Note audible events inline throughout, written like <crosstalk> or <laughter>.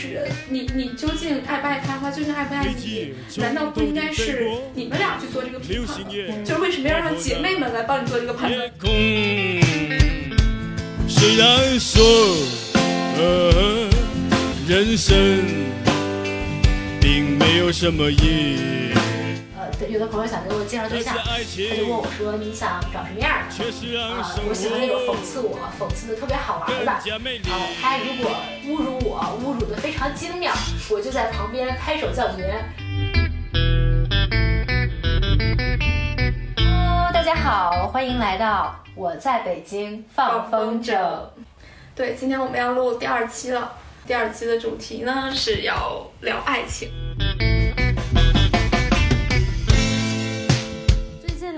是人，你你究竟爱不爱他，他究竟爱不爱你？难道不应该是你们俩去做这个评判吗？就是为什么要让姐妹们来帮你做这个判断？虽然说，呃，人生并没有什么意义。呃，有的朋友想给我介绍对象，他就问我说：“你想找什么样的？”啊，我喜欢那种讽刺我、讽刺的特别好玩的。啊，他如果侮辱我，侮辱的非常精妙，我就在旁边拍手叫绝。Hello，大家好，欢迎来到我在北京放风筝。对，今天我们要录第二期了。第二期的主题呢是要聊爱情。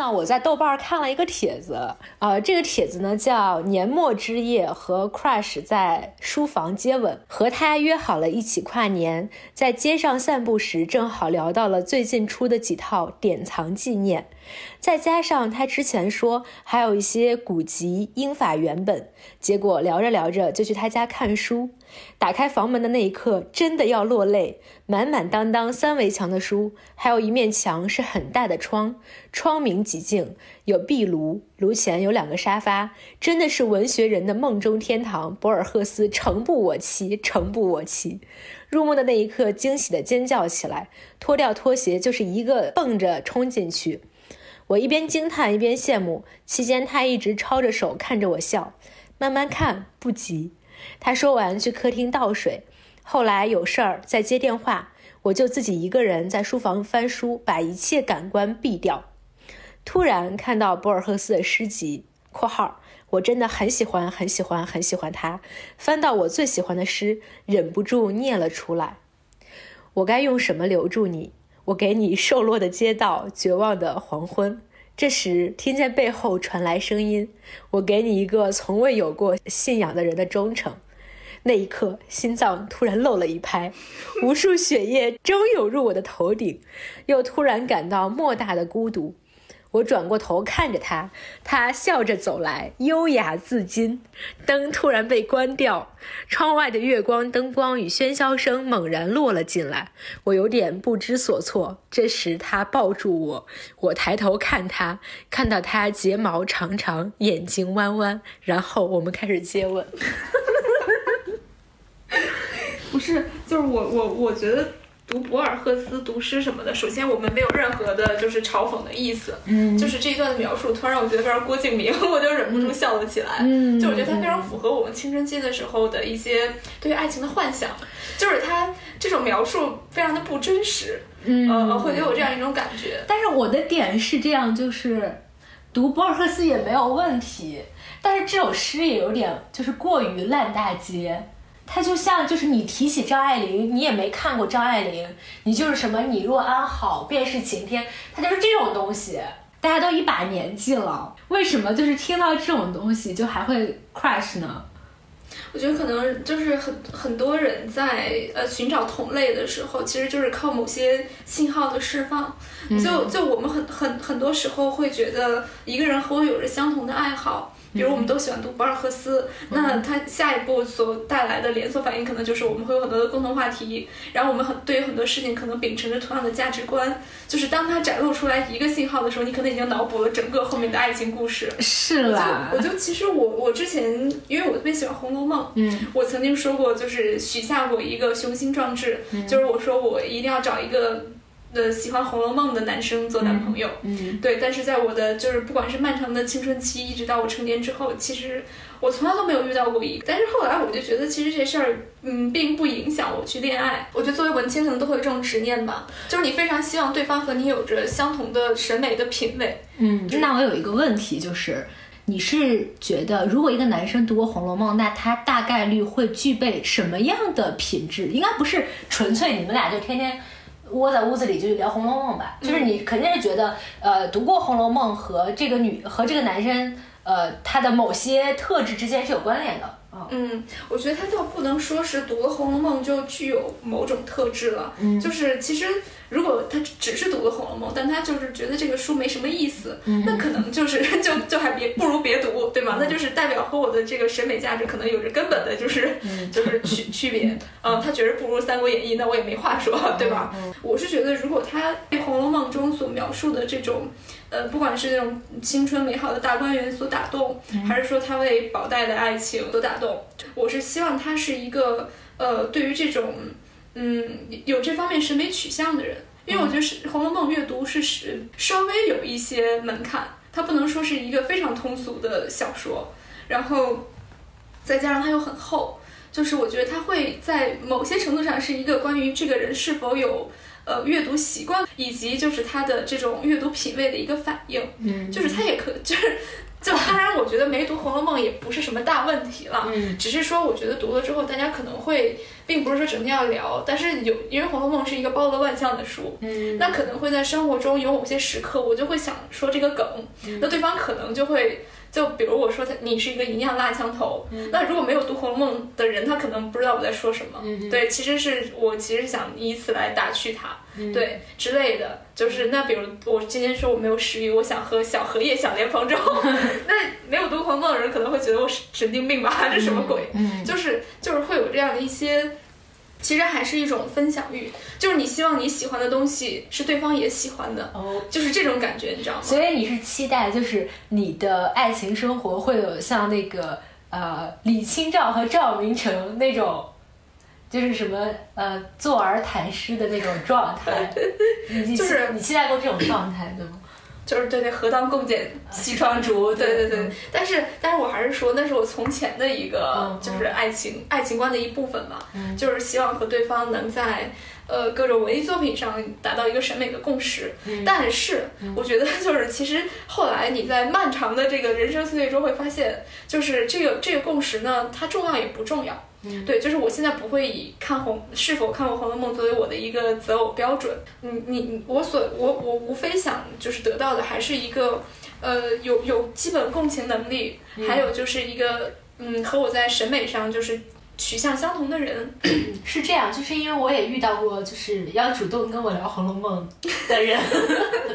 呢，我在豆瓣看了一个帖子，呃，这个帖子呢叫“年末之夜和 crush 在书房接吻”，和他约好了一起跨年，在街上散步时，正好聊到了最近出的几套典藏纪念。再加上他之前说还有一些古籍英法原本，结果聊着聊着就去他家看书。打开房门的那一刻，真的要落泪。满满当当三围墙的书，还有一面墙是很大的窗，窗明几净，有壁炉，炉前有两个沙发，真的是文学人的梦中天堂。博尔赫斯诚不我欺，诚不我欺。入梦的那一刻，惊喜的尖叫起来，脱掉拖鞋就是一个蹦着冲进去。我一边惊叹一边羡慕，期间他一直抄着手看着我笑，慢慢看不急。他说完去客厅倒水，后来有事儿再接电话，我就自己一个人在书房翻书，把一切感官闭掉。突然看到博尔赫斯的诗集（括号我真的很喜欢很喜欢很喜欢他），翻到我最喜欢的诗，忍不住念了出来：我该用什么留住你？我给你瘦落的街道，绝望的黄昏。这时听见背后传来声音：“我给你一个从未有过信仰的人的忠诚。”那一刻，心脏突然漏了一拍，无数血液蒸涌入我的头顶，又突然感到莫大的孤独。我转过头看着他，他笑着走来，优雅自矜。灯突然被关掉，窗外的月光、灯光与喧嚣声猛然落了进来，我有点不知所措。这时他抱住我，我抬头看他，看到他睫毛长长，眼睛弯弯，然后我们开始接吻。<laughs> 不是，就是我我我觉得。读博尔赫斯读诗什么的，首先我们没有任何的就是嘲讽的意思，嗯，就是这一段的描述突然让我觉得非常郭敬明，<laughs> 我就忍不住笑了起来，嗯，就我觉得他非常符合我们青春期的时候的一些对于爱情的幻想，就是他这种描述非常的不真实，嗯，会给我这样一种感觉。但是我的点是这样，就是读博尔赫斯也没有问题，但是这首诗也有点就是过于烂大街。他就像，就是你提起张爱玲，你也没看过张爱玲，你就是什么你若安好，便是晴天，他就是这种东西。大家都一把年纪了，为什么就是听到这种东西就还会 crush 呢？我觉得可能就是很很多人在呃寻找同类的时候，其实就是靠某些信号的释放。就就我们很很很多时候会觉得一个人和我有着相同的爱好。比如我们都喜欢读博尔赫斯，那他下一步所带来的连锁反应，可能就是我们会有很多的共同话题，然后我们很对于很多事情可能秉承着同样的价值观。就是当他展露出来一个信号的时候，你可能已经脑补了整个后面的爱情故事。是啦，我就其实我我之前因为我特别喜欢《红楼梦》，嗯，我曾经说过就是许下过一个雄心壮志，就是我说我一定要找一个。的喜欢《红楼梦》的男生做男朋友，嗯，对，但是在我的就是不管是漫长的青春期，一直到我成年之后，其实我从来都没有遇到过一个。但是后来我就觉得，其实这事儿，嗯，并不影响我去恋爱。我觉得作为文青，可能都会有这种执念吧，就是你非常希望对方和你有着相同的审美的品味。嗯，那我有一个问题，就是你是觉得，如果一个男生读过《红楼梦》，那他大概率会具备什么样的品质？应该不是纯粹你们俩就天天。窝在屋子里就聊《红楼梦》吧，就是你肯定是觉得，呃，读过《红楼梦》和这个女和这个男生，呃，他的某些特质之间是有关联的。嗯，我觉得他倒不能说是读了《红楼梦》就具有某种特质了，嗯就是其实。如果他只是读了《红楼梦》，但他就是觉得这个书没什么意思，那可能就是 <laughs> 就就还别不如别读，对吗？那就是代表和我的这个审美价值可能有着根本的就是 <laughs> 就是区区别。嗯，他觉得不如《三国演义》，那我也没话说，对吧？我是觉得，如果他被《红楼梦》中所描述的这种，呃，不管是那种青春美好的大观园所打动，还是说他为宝黛的爱情所打动，我是希望他是一个呃，对于这种。嗯，有这方面审美取向的人，因为我觉得是《红楼梦》阅读是是稍微有一些门槛，它不能说是一个非常通俗的小说，然后再加上它又很厚，就是我觉得它会在某些程度上是一个关于这个人是否有呃阅读习惯，以及就是他的这种阅读品味的一个反应，嗯，就是他也可 <laughs> 就是。就当然，我觉得没读《红楼梦》也不是什么大问题了，嗯，只是说我觉得读了之后，大家可能会，并不是说整天要聊，但是有，因为《红楼梦》是一个包罗万象的书，嗯，那可能会在生活中有某些时刻，我就会想说这个梗，那对方可能就会。就比如我说他你是一个营养辣枪头，那如果没有读《红楼梦》的人，他可能不知道我在说什么。对，其实是我其实想以此来打趣他，对之类的。就是那比如我今天说我没有食欲，我想喝小荷叶小莲蓬粥，<laughs> 那没有读《红楼梦》的人可能会觉得我神经病吧？<laughs> 这什么鬼？嗯就是就是会有这样的一些。其实还是一种分享欲，就是你希望你喜欢的东西是对方也喜欢的，哦，就是这种感觉，你知道吗？所以你是期待，就是你的爱情生活会有像那个呃李清照和赵明诚那种，就是什么呃坐而谈诗的那种状态，就是你期待过这种状态，对吗？就是对对，何当共剪西窗烛，对对对。但是，但是我还是说，那是我从前的一个，就是爱情爱情观的一部分嘛。就是希望和对方能在呃各种文艺作品上达到一个审美的共识。但是，我觉得就是其实后来你在漫长的这个人生岁月中会发现，就是这个这个共识呢，它重要也不重要。对，就是我现在不会以看红是否看过《红楼梦》作为我的一个择偶标准。你你你，我所我我无非想就是得到的还是一个，呃，有有基本共情能力，还有就是一个嗯和我在审美上就是取向相同的人。<clears throat> 是这样，就是因为我也遇到过就是要主动跟我聊《红楼梦》的人，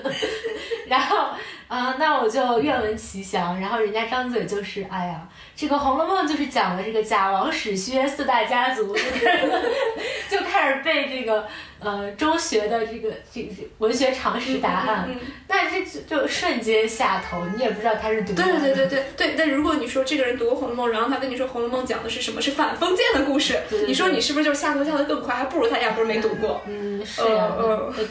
<laughs> 然后。啊，那我就愿闻其详。然后人家张嘴就是，哎呀，这个《红楼梦》就是讲的这个贾王史薛四大家族，<laughs> 就开始背这个呃中学的这个这个文学常识答案。那这就瞬间下头，你也不知道他是读。对对对对对。但如果你说这个人读过《红楼梦》，然后他跟你说《红楼梦》讲的是什么？是反封建的故事。你说你是不是就下头下的更快？还不如他压根没读过。嗯，是呀。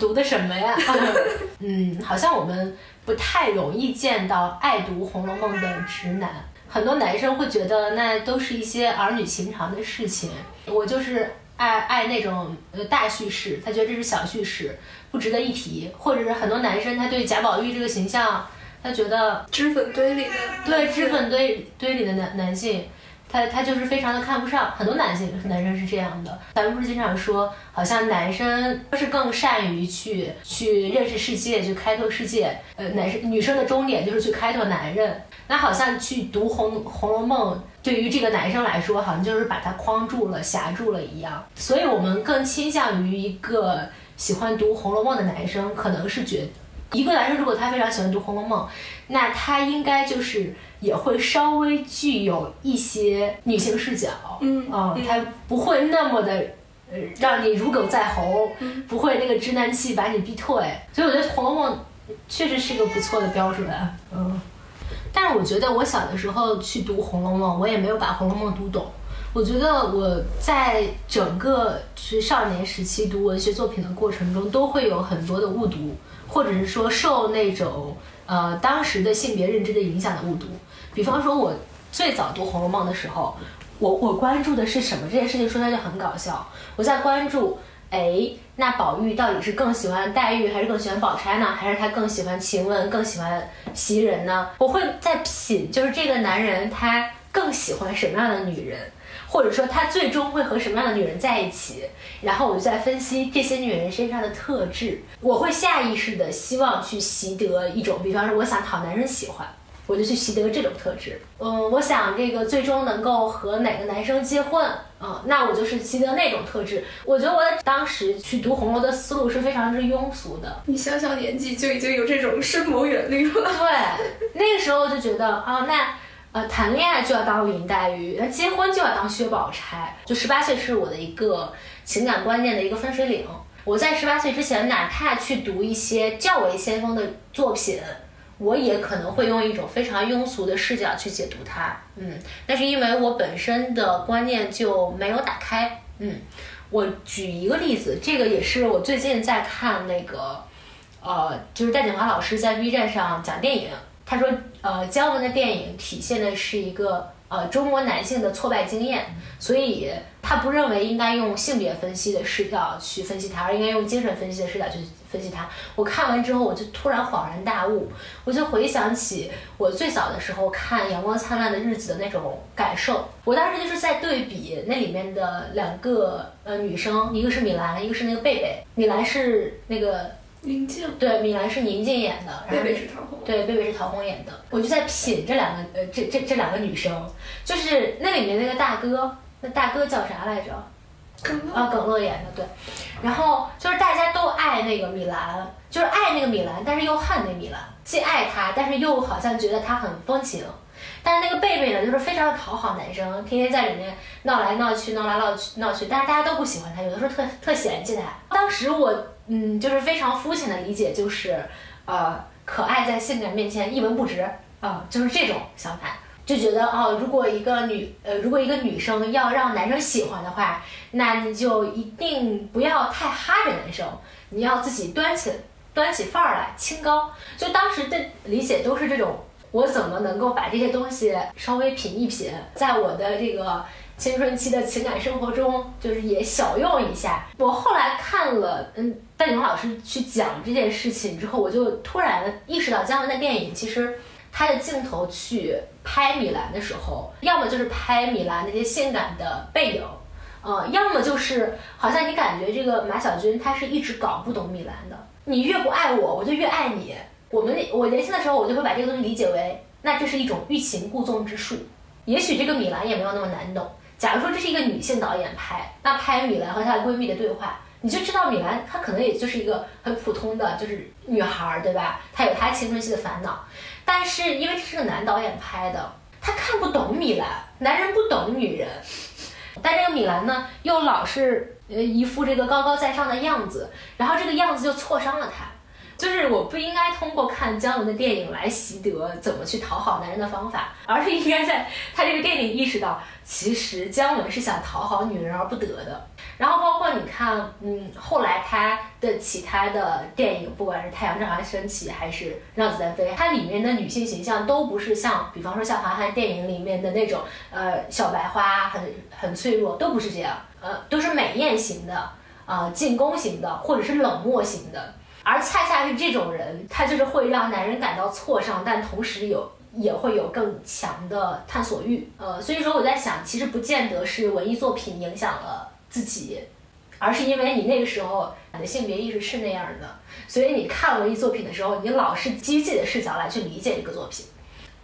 读的什么呀？<laughs> 嗯，好像我们。不太容易见到爱读《红楼梦》的直男，很多男生会觉得那都是一些儿女情长的事情。我就是爱爱那种呃大叙事，他觉得这是小叙事，不值得一提。或者是很多男生他对贾宝玉这个形象，他觉得脂粉堆里的对脂粉堆堆里的男男性。他他就是非常的看不上，很多男性男生是这样的。咱们不是经常说，好像男生是更善于去去认识世界，去开拓世界。呃，男生女生的终点就是去开拓男人。那好像去读《红红楼梦》，对于这个男生来说，好像就是把他框住了、狭住了一样。所以我们更倾向于一个喜欢读《红楼梦》的男生，可能是觉一个男生如果他非常喜欢读《红楼梦》，那他应该就是。也会稍微具有一些女性视角，嗯，啊，他不会那么的，呃，让你如鲠在喉，不会那个直男气把你逼退，所以我觉得《红楼梦》确实是一个不错的标准，嗯。但是我觉得我小的时候去读《红楼梦》，我也没有把《红楼梦》读懂。我觉得我在整个是少年时期读文学作品的过程中，都会有很多的误读，或者是说受那种呃当时的性别认知的影响的误读。比方说，我最早读《红楼梦》的时候，我我关注的是什么？这件事情说起来就很搞笑。我在关注，哎，那宝玉到底是更喜欢黛玉，还是更喜欢宝钗呢？还是他更喜欢晴雯，更喜欢袭人呢？我会在品，就是这个男人他更喜欢什么样的女人，或者说他最终会和什么样的女人在一起？然后我就在分析这些女人身上的特质。我会下意识的希望去习得一种，比方说，我想讨男人喜欢。我就去习得这种特质。嗯，我想这个最终能够和哪个男生结婚，嗯，那我就是习得那种特质。我觉得我当时去读红楼的思路是非常之庸俗的。你小小年纪就已经有这种深谋远虑了。对，那个时候就觉得啊，那呃谈恋爱就要当林黛玉，那结婚就要当薛宝钗。就十八岁是我的一个情感观念的一个分水岭。我在十八岁之前，哪怕去读一些较为先锋的作品。我也可能会用一种非常庸俗的视角去解读它，嗯，那是因为我本身的观念就没有打开，嗯，我举一个例子，这个也是我最近在看那个，呃，就是戴锦华老师在 B 站上讲电影，他说，呃，姜文的电影体现的是一个。呃，中国男性的挫败经验，所以他不认为应该用性别分析的视角去分析他，而应该用精神分析的视角去分析他。我看完之后，我就突然恍然大悟，我就回想起我最早的时候看《阳光灿烂的日子》的那种感受。我当时就是在对比那里面的两个呃女生，一个是米兰，一个是那个贝贝。米兰是那个。宁静对，米兰是宁静演的，然后贝贝是陶虹，对，贝贝是陶虹演的。我就在品这两个，呃，这这这两个女生，就是那里面那个大哥，那大哥叫啥来着？啊，耿乐演的，对。然后就是大家都爱那个米兰，就是爱那个米兰，但是又恨那米兰，既爱她，但是又好像觉得她很风情。但是那个贝贝呢，就是非常讨好男生，天天在里面闹来闹去，闹来闹去，闹去，但是大家都不喜欢他，有的时候特特嫌弃他。当时我。嗯，就是非常肤浅的理解，就是，呃，可爱在性感面前一文不值啊，就是这种想法，就觉得哦，如果一个女，呃，如果一个女生要让男生喜欢的话，那你就一定不要太哈着男生，你要自己端起端起范儿来，清高。就当时的理解都是这种，我怎么能够把这些东西稍微品一品，在我的这个。青春期的情感生活中，就是也小用一下。我后来看了，嗯，戴景老师去讲这件事情之后，我就突然意识到，姜文的电影其实他的镜头去拍米兰的时候，要么就是拍米兰那些性感的背影，呃，要么就是好像你感觉这个马小军他是一直搞不懂米兰的。你越不爱我，我就越爱你。我们我年轻的时候，我就会把这个东西理解为，那这是一种欲擒故纵之术。也许这个米兰也没有那么难懂。假如说这是一个女性导演拍，那拍米兰和她的闺蜜的对话，你就知道米兰她可能也就是一个很普通的就是女孩，对吧？她有她青春期的烦恼，但是因为这是个男导演拍的，他看不懂米兰，男人不懂女人，但这个米兰呢，又老是呃一副这个高高在上的样子，然后这个样子就挫伤了他。就是我不应该通过看姜文的电影来习得怎么去讨好男人的方法，而是应该在他这个电影意识到，其实姜文是想讨好女人而不得的。然后包括你看，嗯，后来他的其他的电影，不管是《太阳照常升起》还是《让子弹飞》，它里面的女性形象都不是像，比方说像韩寒电影里面的那种，呃，小白花，很很脆弱，都不是这样，呃，都是美艳型的，啊，进攻型的，或者是冷漠型的。而恰恰是这种人，他就是会让男人感到挫伤，但同时有也会有更强的探索欲。呃，所以说我在想，其实不见得是文艺作品影响了自己，而是因为你那个时候你的性别意识是那样的，所以你看文艺作品的时候，你老是基于自己的视角来去理解这个作品。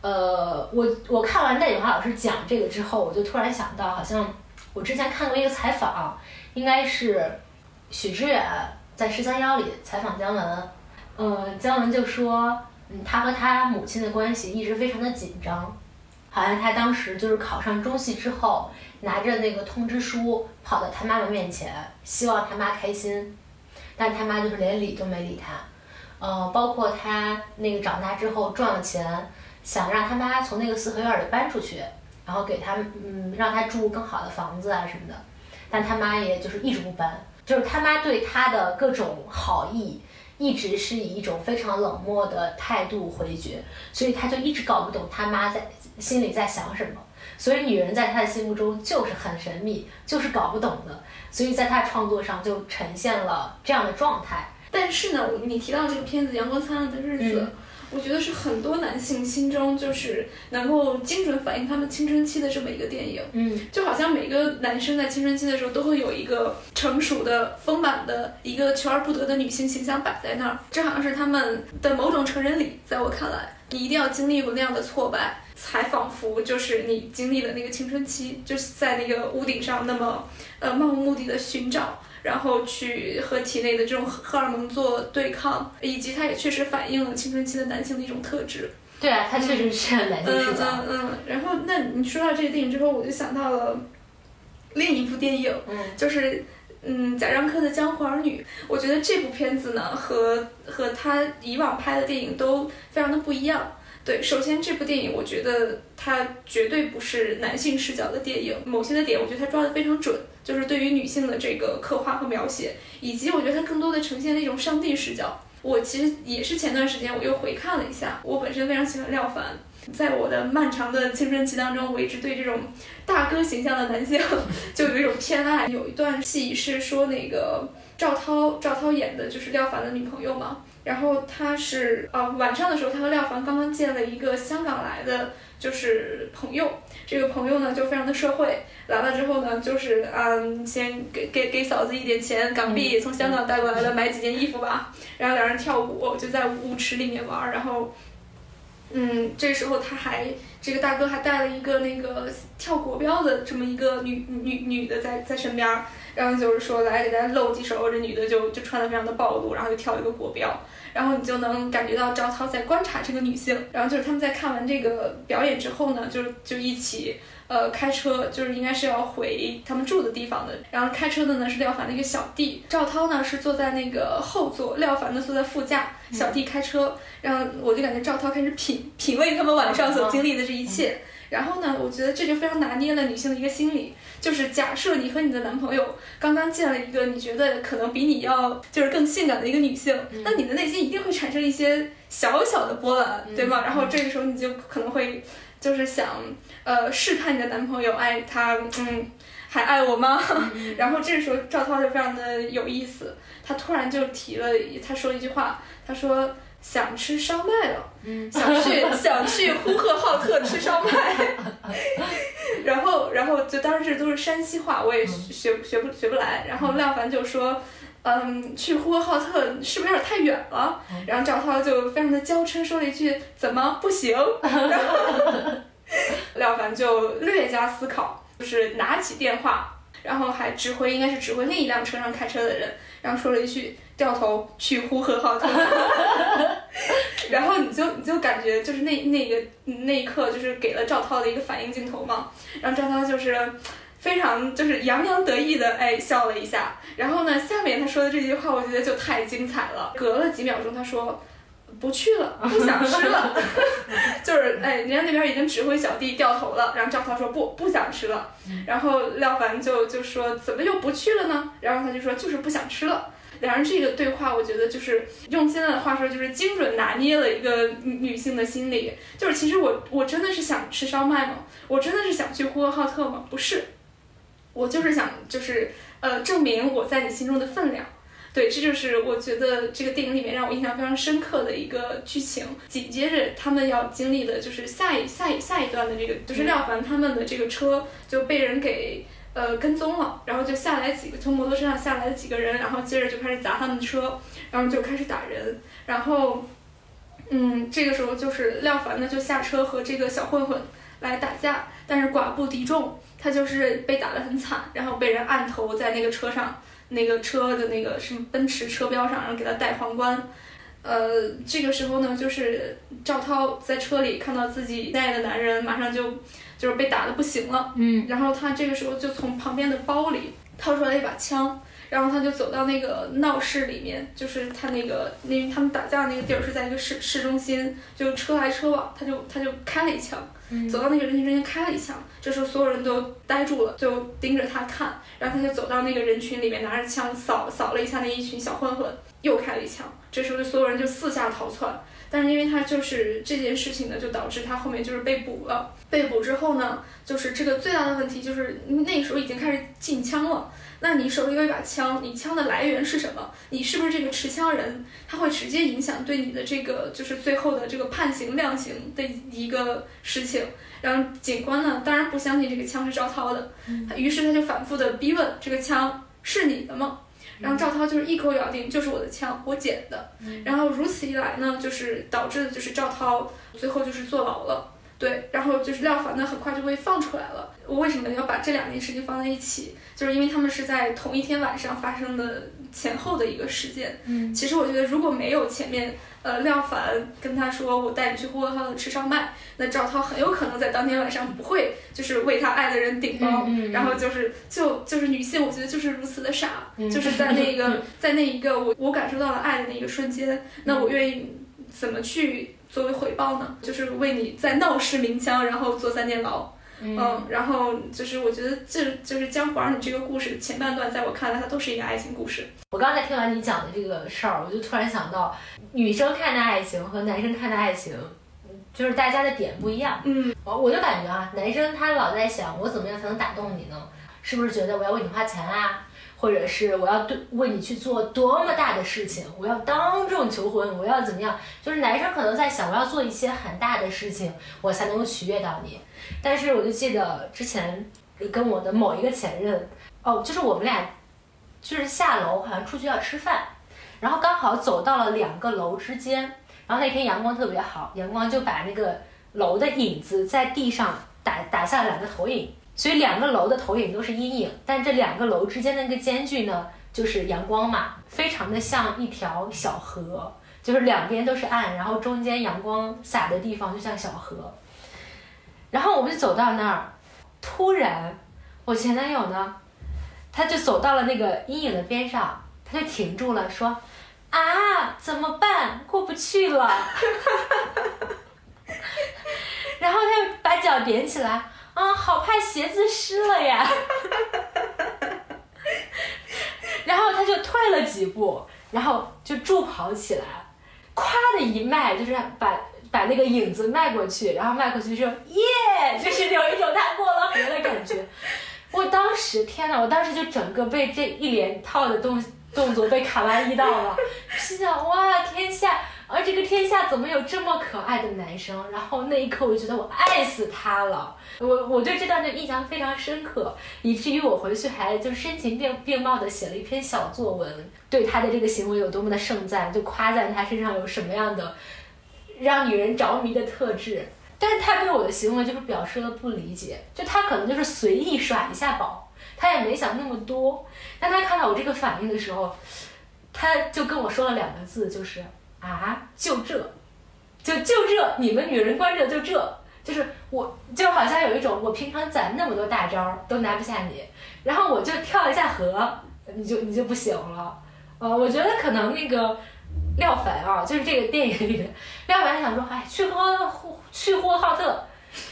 呃，我我看完戴锦华老师讲这个之后，我就突然想到，好像我之前看过一个采访，应该是许知远。在十三幺里采访姜文，嗯，姜文就说，嗯，他和他母亲的关系一直非常的紧张，好像他当时就是考上中戏之后，拿着那个通知书跑到他妈妈面前，希望他妈开心，但他妈就是连理都没理他，呃，包括他那个长大之后赚了钱，想让他妈从那个四合院里搬出去，然后给他，嗯，让他住更好的房子啊什么的，但他妈也就是一直不搬。就是他妈对他的各种好意，一直是以一种非常冷漠的态度回绝，所以他就一直搞不懂他妈在心里在想什么。所以女人在他的心目中就是很神秘，就是搞不懂的。所以在他创作上就呈现了这样的状态。但是呢，你提到这个片子《阳光灿烂的日子》。我觉得是很多男性心中就是能够精准反映他们青春期的这么一个电影，嗯，就好像每个男生在青春期的时候都会有一个成熟的、丰满的一个求而不得的女性形象摆在那儿，这好像是他们的某种成人礼，在我看来。你一定要经历过那样的挫败，才仿佛就是你经历了那个青春期，就是在那个屋顶上那么呃漫无目的的寻找，然后去和体内的这种荷尔蒙做对抗，以及它也确实反映了青春期的男性的一种特质。对啊，它确实是男性视角。嗯嗯嗯。然后，那你说到这个电影之后，我就想到了另一部电影，就是嗯贾樟柯的《江湖儿女》。我觉得这部片子呢，和和他以往拍的电影都非常的不一样。对，首先这部电影，我觉得它绝对不是男性视角的电影，某些的点，我觉得它抓的非常准，就是对于女性的这个刻画和描写，以及我觉得它更多的呈现了一种上帝视角。我其实也是前段时间我又回看了一下，我本身非常喜欢廖凡，在我的漫长的青春期当中，我一直对这种大哥形象的男性 <laughs> 就有一种偏爱。有一段戏是说那个赵涛，赵涛演的就是廖凡的女朋友嘛，然后他是啊晚上的时候，他和廖凡刚刚见了一个香港来的。就是朋友，这个朋友呢就非常的社会，来了之后呢，就是嗯，先给给给嫂子一点钱港币，从香港带过来的，买几件衣服吧，然后两人跳舞，就在舞池里面玩，然后，嗯，这时候他还这个大哥还带了一个那个跳国标的这么一个女女女的在在身边，然后就是说来给大家露几手，这女的就就穿的非常的暴露，然后就跳一个国标。然后你就能感觉到赵涛在观察这个女性，然后就是他们在看完这个表演之后呢，就就一起呃开车，就是应该是要回他们住的地方的。然后开车的呢是廖凡的一个小弟，赵涛呢是坐在那个后座，廖凡呢坐在副驾，小弟开车。然后我就感觉赵涛开始品品味他们晚上所经历的这一切。然后呢，我觉得这就非常拿捏了女性的一个心理，就是假设你和你的男朋友刚刚见了一个你觉得可能比你要就是更性感的一个女性，那你的内心一定会产生一些小小的波澜，对吗？然后这个时候你就可能会就是想呃试探你的男朋友，哎，他嗯还爱我吗？<laughs> 然后这个时候赵涛就非常的有意思，他突然就提了，他说一句话，他说。想吃烧麦了，想去 <laughs> 想去呼和浩特吃烧麦，<laughs> 然后然后就当时都是山西话，我也学学不学不来。然后廖凡就说，嗯，去呼和浩特是不是有点太远了？然后赵涛就非常的娇嗔说了一句，怎么不行？<laughs> 然后廖凡就略加思考，就是拿起电话，然后还指挥，应该是指挥另一辆车上开车的人，然后说了一句。掉头去呼和浩特，<laughs> 然后你就你就感觉就是那那个那一刻就是给了赵涛的一个反应镜头嘛，然后赵涛就是非常就是洋洋得意的哎笑了一下，然后呢下面他说的这句话我觉得就太精彩了，隔了几秒钟他说不去了 <laughs> 不想吃了，<laughs> 就是哎人家那边已经指挥小弟掉头了，然后赵涛说不不想吃了，然后廖凡就就说怎么又不去了呢？然后他就说就是不想吃了。两人这个对话，我觉得就是用现在的话说，就是精准拿捏了一个女女性的心理。就是其实我我真的是想吃烧麦吗？我真的是想去呼和浩特吗？不是，我就是想就是呃证明我在你心中的分量。对，这就是我觉得这个电影里面让我印象非常深刻的一个剧情。紧接着他们要经历的就是下一下一下一段的这个，就是廖凡他们的这个车就被人给。呃，跟踪了，然后就下来几个从摩托车上下来的几个人，然后接着就开始砸他们的车，然后就开始打人，然后，嗯，这个时候就是廖凡呢就下车和这个小混混来打架，但是寡不敌众，他就是被打得很惨，然后被人按头在那个车上，那个车的那个什么奔驰车标上，然后给他戴皇冠，呃，这个时候呢，就是赵涛在车里看到自己爱的男人，马上就。就是被打的不行了，嗯，然后他这个时候就从旁边的包里掏出来一把枪，然后他就走到那个闹市里面，就是他那个，因为他们打架那个地儿是在一个市市中心，就车来车往，他就他就开了一枪，走到那个人群中间开了一枪，这时候所有人都呆住了，就盯着他看，然后他就走到那个人群里面，拿着枪扫扫了一下那一群小混混，又开了一枪，这时候就所有人就四下逃窜。但是因为他就是这件事情呢，就导致他后面就是被捕了。被捕之后呢，就是这个最大的问题就是那时候已经开始禁枪了。那你手里有一把枪，你枪的来源是什么？你是不是这个持枪人？他会直接影响对你的这个就是最后的这个判刑量刑的一个事情。然后警官呢，当然不相信这个枪是赵涛的，于是他就反复的逼问这个枪是你的吗？然后赵涛就是一口咬定就是我的枪，我捡的。然后如此一来呢，就是导致的就是赵涛最后就是坐牢了。对，然后就是廖凡呢，很快就被放出来了。我为什么要把这两件事情放在一起？就是因为他们是在同一天晚上发生的前后的一个事件。嗯，其实我觉得如果没有前面，呃，廖凡跟他说我带你去呼和浩特吃烧麦，那赵涛很有可能在当天晚上不会就是为他爱的人顶包，然后就是就就是女性，我觉得就是如此的傻，就是在那个 <laughs> 在那一个我我感受到了爱的那一个瞬间，那我愿意怎么去？作为回报呢，就是为你在闹市鸣枪，然后坐三年牢，嗯，然后就是我觉得这就是江湖儿女这个故事前半段，在我看来它都是一个爱情故事。我刚才听完你讲的这个事儿，我就突然想到，女生看待爱情和男生看待爱情，就是大家的点不一样。嗯，我就感觉啊，男生他老在想我怎么样才能打动你呢？是不是觉得我要为你花钱啊？或者是我要对为你去做多么大的事情，我要当众求婚，我要怎么样？就是男生可能在想，我要做一些很大的事情，我才能够取悦到你。但是我就记得之前跟我的某一个前任，哦，就是我们俩就是下楼好像出去要吃饭，然后刚好走到了两个楼之间，然后那天阳光特别好，阳光就把那个楼的影子在地上打打下了两个投影。所以两个楼的投影都是阴影，但这两个楼之间的那个间距呢，就是阳光嘛，非常的像一条小河，就是两边都是暗，然后中间阳光洒的地方就像小河。然后我们就走到那儿，突然，我前男友呢，他就走到了那个阴影的边上，他就停住了，说：“啊，怎么办？过不去了。” <laughs> 然后他就把脚踮起来。啊，好怕鞋子湿了呀！<laughs> 然后他就退了几步，然后就助跑起来，咵的一迈，就是把把那个影子迈过去，然后迈过去说耶，就是有一种他过了 <laughs> 河的感觉。我当时天呐，我当时就整个被这一连套的动动作被卡哇伊到了，心想哇，天下。而这个天下怎么有这么可爱的男生？然后那一刻我就觉得我爱死他了。我我对这段就印象非常深刻，以至于我回去还就深情并并茂的写了一篇小作文，对他的这个行为有多么的盛赞，就夸赞他身上有什么样的让女人着迷的特质。但是他对我的行为就是表示了不理解，就他可能就是随意耍一下宝，他也没想那么多。但他看到我这个反应的时候，他就跟我说了两个字，就是。啊，就这，就就这，你们女人关着就这，就是我，就好像有一种我平常攒那么多大招都拿不下你，然后我就跳一下河，你就你就不行了。呃，我觉得可能那个廖凡啊，就是这个电影里面，廖凡想说，哎，去喝去呼和浩特，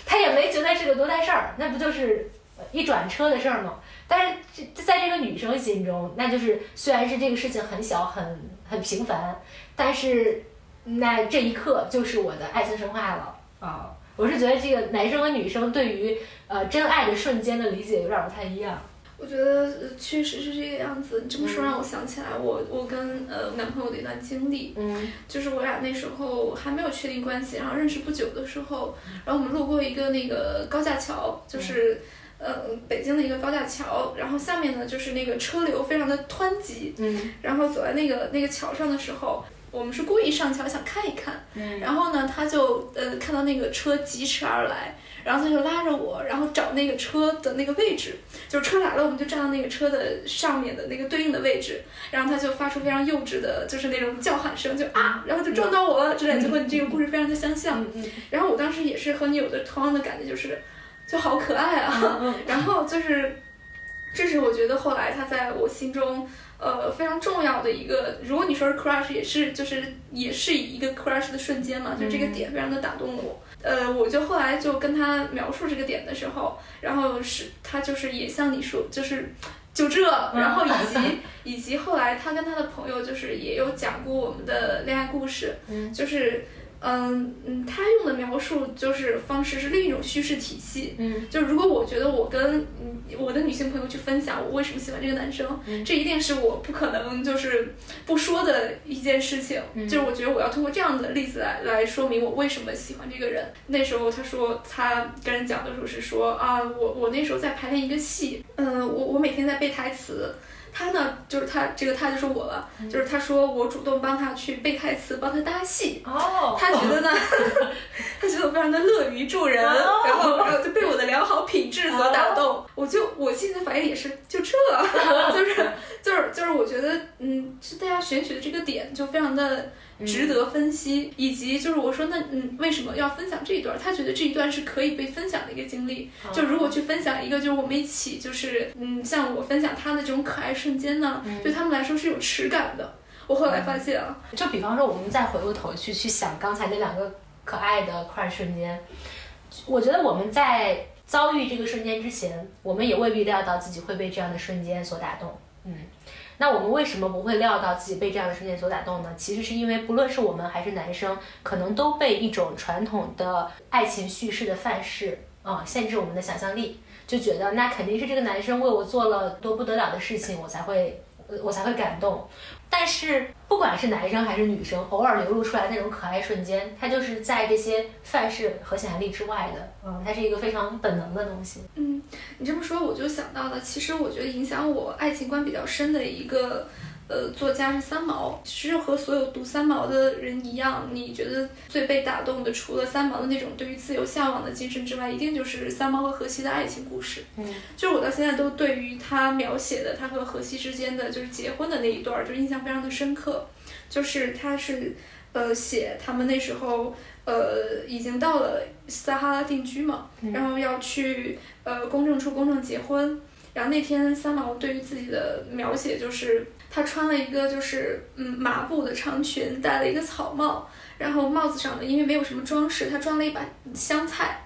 他也没觉得是个多大事儿，那不就是一转车的事儿吗？但是这在这个女生心中，那就是虽然是这个事情很小很很平凡。但是，那这一刻就是我的爱情神话了啊！我是觉得这个男生和女生对于呃真爱的瞬间的理解有点不太一样。我觉得确实是这个样子。你这么说让我想起来，我我跟呃男朋友的一段经历，嗯，就是我俩那时候还没有确定关系，然后认识不久的时候，然后我们路过一个那个高架桥，就是呃北京的一个高架桥，然后下面呢就是那个车流非常的湍急，嗯，然后走在那个那个桥上的时候。我们是故意上桥想看一看，然后呢，他就呃看到那个车疾驰而来，然后他就拉着我，然后找那个车的那个位置，就是车来了，我们就站到那个车的上面的那个对应的位置，然后他就发出非常幼稚的，就是那种叫喊声，就啊，然后就撞到我了之类，就和你这个故事非常的相像。然后我当时也是和你有的同样的感觉，就是就好可爱啊。然后就是，这是我觉得后来他在我心中。呃，非常重要的一个，如果你说是 crush，也是就是也是一个 crush 的瞬间嘛，就这个点非常的打动了我。呃，我就后来就跟他描述这个点的时候，然后是他就是也像你说，就是就这，然后以及 <laughs> 以及后来他跟他的朋友就是也有讲过我们的恋爱故事，就是。嗯嗯，他用的描述就是方式是另一种叙事体系。嗯，就如果我觉得我跟我的女性朋友去分享我为什么喜欢这个男生，这一定是我不可能就是不说的一件事情。就是我觉得我要通过这样的例子来来说明我为什么喜欢这个人。那时候他说他跟人讲的时候是说啊，我我那时候在排练一个戏，嗯，我我每天在背台词。他呢，就是他这个他就是我了，就是他说我主动帮他去背台词，帮他搭戏。哦，他觉得呢，<laughs> 他觉得我非常的乐于助人，然后然后就被我的良好品质所打动。我就我现在反应也是就这，<laughs> 就是就是就是我觉得嗯，就大家选取的这个点就非常的。值得分析，以及就是我说那嗯为什么要分享这一段？他觉得这一段是可以被分享的一个经历。就如果去分享一个，就是我们一起就是嗯像我分享他的这种可爱瞬间呢，对他们来说是有耻感的。我后来发现啊，就比方说我们再回过头去去想刚才那两个可爱的快瞬间，我觉得我们在遭遇这个瞬间之前，我们也未必料到自己会被这样的瞬间所打动。嗯。那我们为什么不会料到自己被这样的事件所打动呢？其实是因为不论是我们还是男生，可能都被一种传统的爱情叙事的范式啊限制我们的想象力，就觉得那肯定是这个男生为我做了多不得了的事情，我才会我才会感动。但是不管是男生还是女生，偶尔流露出来那种可爱瞬间，它就是在这些范式和想象力之外的，嗯，它是一个非常本能的东西。嗯，你这么说我就想到了，其实我觉得影响我爱情观比较深的一个。呃，作家是三毛，其实和所有读三毛的人一样，你觉得最被打动的，除了三毛的那种对于自由向往的精神之外，一定就是三毛和荷西的爱情故事。嗯，就是我到现在都对于他描写的他和荷西之间的就是结婚的那一段，就印象非常的深刻。就是他是，呃，写他们那时候，呃，已经到了撒哈拉定居嘛，然后要去呃公证处公证结婚。然后那天三毛对于自己的描写就是。她穿了一个就是嗯麻布的长裙，戴了一个草帽，然后帽子上呢，因为没有什么装饰，她装了一把香菜，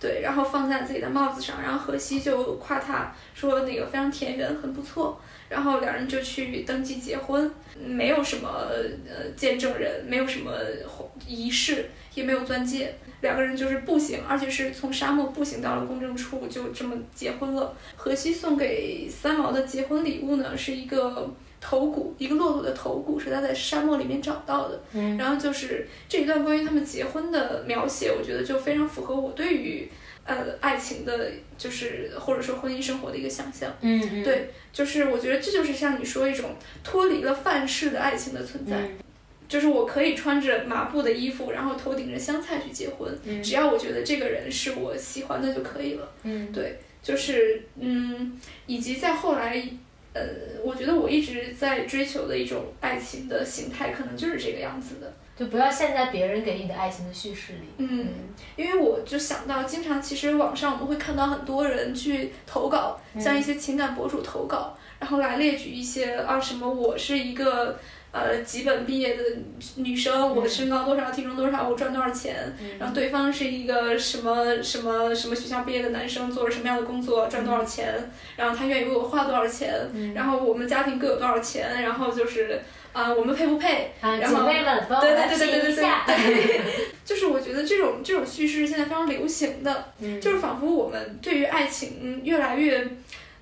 对，然后放在自己的帽子上，然后荷西就夸她说那个非常田园，很不错，然后两人就去登记结婚，没有什么呃见证人，没有什么仪式，也没有钻戒，两个人就是步行，而且是从沙漠步行到了公证处，就这么结婚了。荷西送给三毛的结婚礼物呢，是一个。头骨，一个骆驼的头骨是他在沙漠里面找到的。嗯，然后就是这一段关于他们结婚的描写，我觉得就非常符合我对于呃爱情的，就是或者说婚姻生活的一个想象。嗯嗯，对，就是我觉得这就是像你说一种脱离了范式的爱情的存在，就是我可以穿着麻布的衣服，然后头顶着香菜去结婚，只要我觉得这个人是我喜欢的就可以了。嗯，对，就是嗯，以及在后来。呃，我觉得我一直在追求的一种爱情的形态，可能就是这个样子的，就不要陷在别人给你的爱情的叙事里。嗯，因为我就想到，经常其实网上我们会看到很多人去投稿，像一些情感博主投稿，然后来列举一些啊什么，我是一个。呃，几本毕业的女生，我的身高多少，体重多少，我赚多少钱？然后对方是一个什么什么什么学校毕业的男生，做了什么样的工作，赚多少钱？然后他愿意为我花多少钱？然后我们家庭各有多少钱？然后就是啊，我们配不配？然后对对对对对对对，<laughs> 就是我觉得这种这种叙事现在非常流行的，就是仿佛我们对于爱情越来越。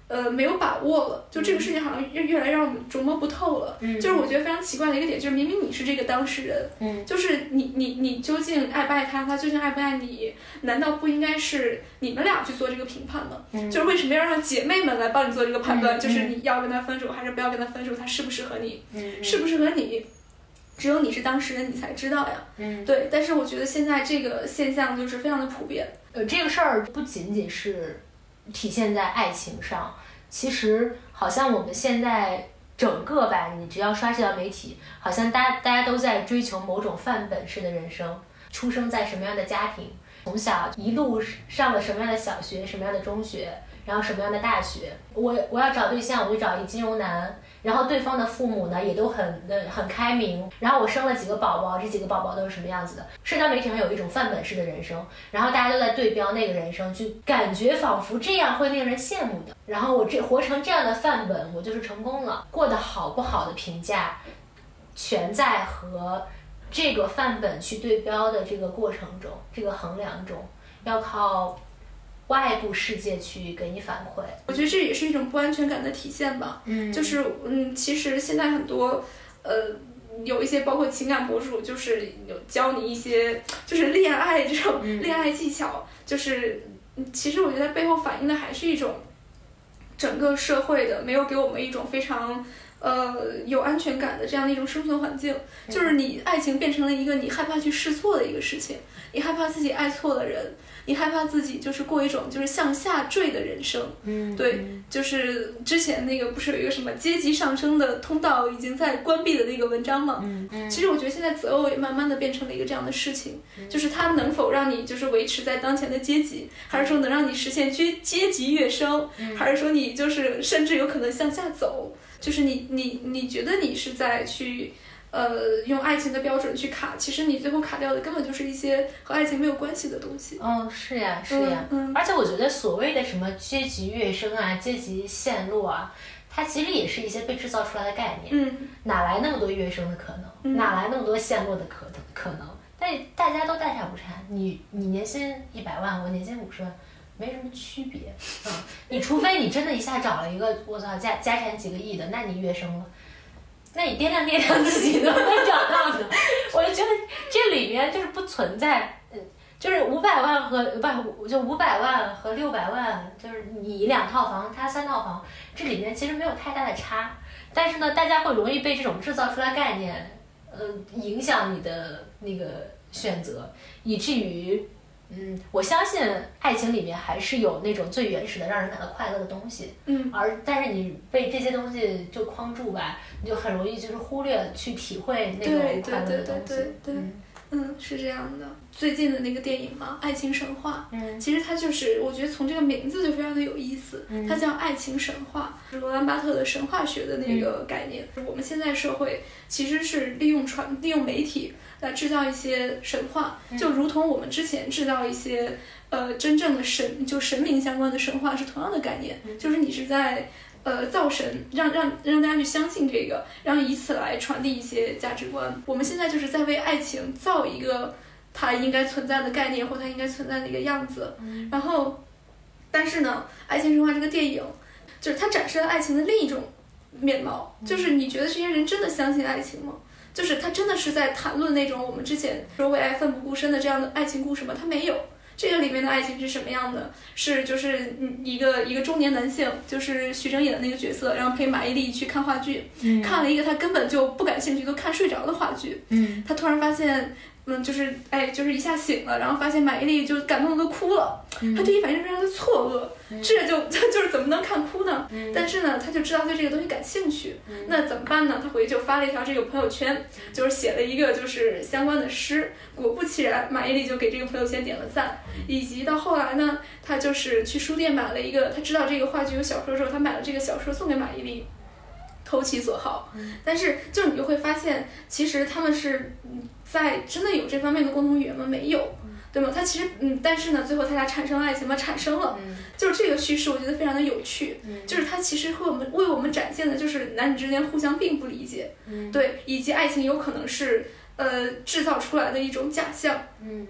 呃，没有把握了，就这个事情好像越越来越让我们琢磨不透了。嗯，就是我觉得非常奇怪的一个点，就是明明你是这个当事人，嗯，就是你你你究竟爱不爱他，他究竟爱不爱你？难道不应该是你们俩去做这个评判吗？嗯，就是为什么要让姐妹们来帮你做这个判断？就是你要跟他分手还是不要跟他分手？他适不适合你？嗯，适不适合你？只有你是当事人，你才知道呀。嗯，对。但是我觉得现在这个现象就是非常的普遍。呃，这个事儿不仅仅是。体现在爱情上，其实好像我们现在整个吧，你只要刷社交媒体，好像大家大家都在追求某种范本式的人生，出生在什么样的家庭，从小一路上了什么样的小学，什么样的中学。然后什么样的大学？我我要找对象，我就找一金融男。然后对方的父母呢，也都很的很开明。然后我生了几个宝宝，这几个宝宝都是什么样子的？社交媒体上有一种范本式的人生，然后大家都在对标那个人生，就感觉仿佛这样会令人羡慕的。然后我这活成这样的范本，我就是成功了。过得好不好的评价，全在和这个范本去对标的这个过程中，这个衡量中，要靠。外部世界去给你反馈，我觉得这也是一种不安全感的体现吧。嗯，就是嗯，其实现在很多呃，有一些包括情感博主，就是有教你一些就是恋爱这种恋爱技巧，就是其实我觉得背后反映的还是一种整个社会的，没有给我们一种非常。呃，有安全感的这样的一种生存环境，就是你爱情变成了一个你害怕去试错的一个事情，你害怕自己爱错了人，你害怕自己就是过一种就是向下坠的人生。嗯，对，就是之前那个不是有一个什么阶级上升的通道已经在关闭的那个文章吗？嗯嗯。其实我觉得现在择偶也慢慢的变成了一个这样的事情，就是它能否让你就是维持在当前的阶级，还是说能让你实现阶阶级跃升，还是说你就是甚至有可能向下走？就是你你你觉得你是在去，呃，用爱情的标准去卡，其实你最后卡掉的根本就是一些和爱情没有关系的东西。嗯，是呀，是呀。嗯。而且我觉得所谓的什么阶级跃升啊、阶级陷落啊，它其实也是一些被制造出来的概念。嗯。哪来那么多跃升的可能？哪来那么多陷落的可可能？但大家都大差不差。你你年薪一百万，我年薪五十万。没什么区别，嗯，你除非你真的一下找了一个我操家家产几个亿的，那你跃升了，那你掂量掂量自己能不能找到呢？我就觉得这里面就是不存在，嗯，就是五百万和不就五百万和六百万，就是你两套房，他三套房，这里面其实没有太大的差，但是呢，大家会容易被这种制造出来概念，呃，影响你的那个选择，以至于。嗯，我相信爱情里面还是有那种最原始的让人感到快乐的东西。嗯，而但是你被这些东西就框住吧，你就很容易就是忽略去体会那种快乐的东西。对对对对对，嗯，是这样的。最近的那个电影嘛，《爱情神话》，嗯，其实它就是我觉得从这个名字就非常的有意思，嗯它叫爱情神话，是罗兰巴特的神话学的那个概念。我们现在社会其实是利用传利用媒体。来制造一些神话，就如同我们之前制造一些呃真正的神，就神明相关的神话是同样的概念，就是你是在呃造神，让让让大家去相信这个，然后以此来传递一些价值观。我们现在就是在为爱情造一个它应该存在的概念或它应该存在的一个样子。然后，但是呢，《爱情神话》这个电影就是它展示了爱情的另一种面貌，就是你觉得这些人真的相信爱情吗？就是他真的是在谈论那种我们之前说为爱奋不顾身的这样的爱情故事吗？他没有。这个里面的爱情是什么样的？是就是一个一个中年男性，就是徐峥演的那个角色，然后陪马伊琍去看话剧，看了一个他根本就不感兴趣，都看睡着的话剧。嗯，他突然发现。嗯，就是哎，就是一下醒了，然后发现马伊琍就感动的都哭了，他第一反应是非常的错愕，这就他就是怎么能看哭呢？但是呢，他就知道对这个东西感兴趣，那怎么办呢？他回去就发了一条这个朋友圈，就是写了一个就是相关的诗，果不其然，马伊琍就给这个朋友圈点了赞，以及到后来呢，他就是去书店买了一个，他知道这个话剧有小说之后，他买了这个小说送给马伊琍。投其所好，但是就你就会发现，其实他们是在真的有这方面的共同语言吗？没有，对吗？他其实嗯，但是呢，最后他俩产生了爱情吗？产生了，就是这个叙事，我觉得非常的有趣，就是他其实会我们为我们展现的就是男女之间互相并不理解，对，以及爱情有可能是呃制造出来的一种假象，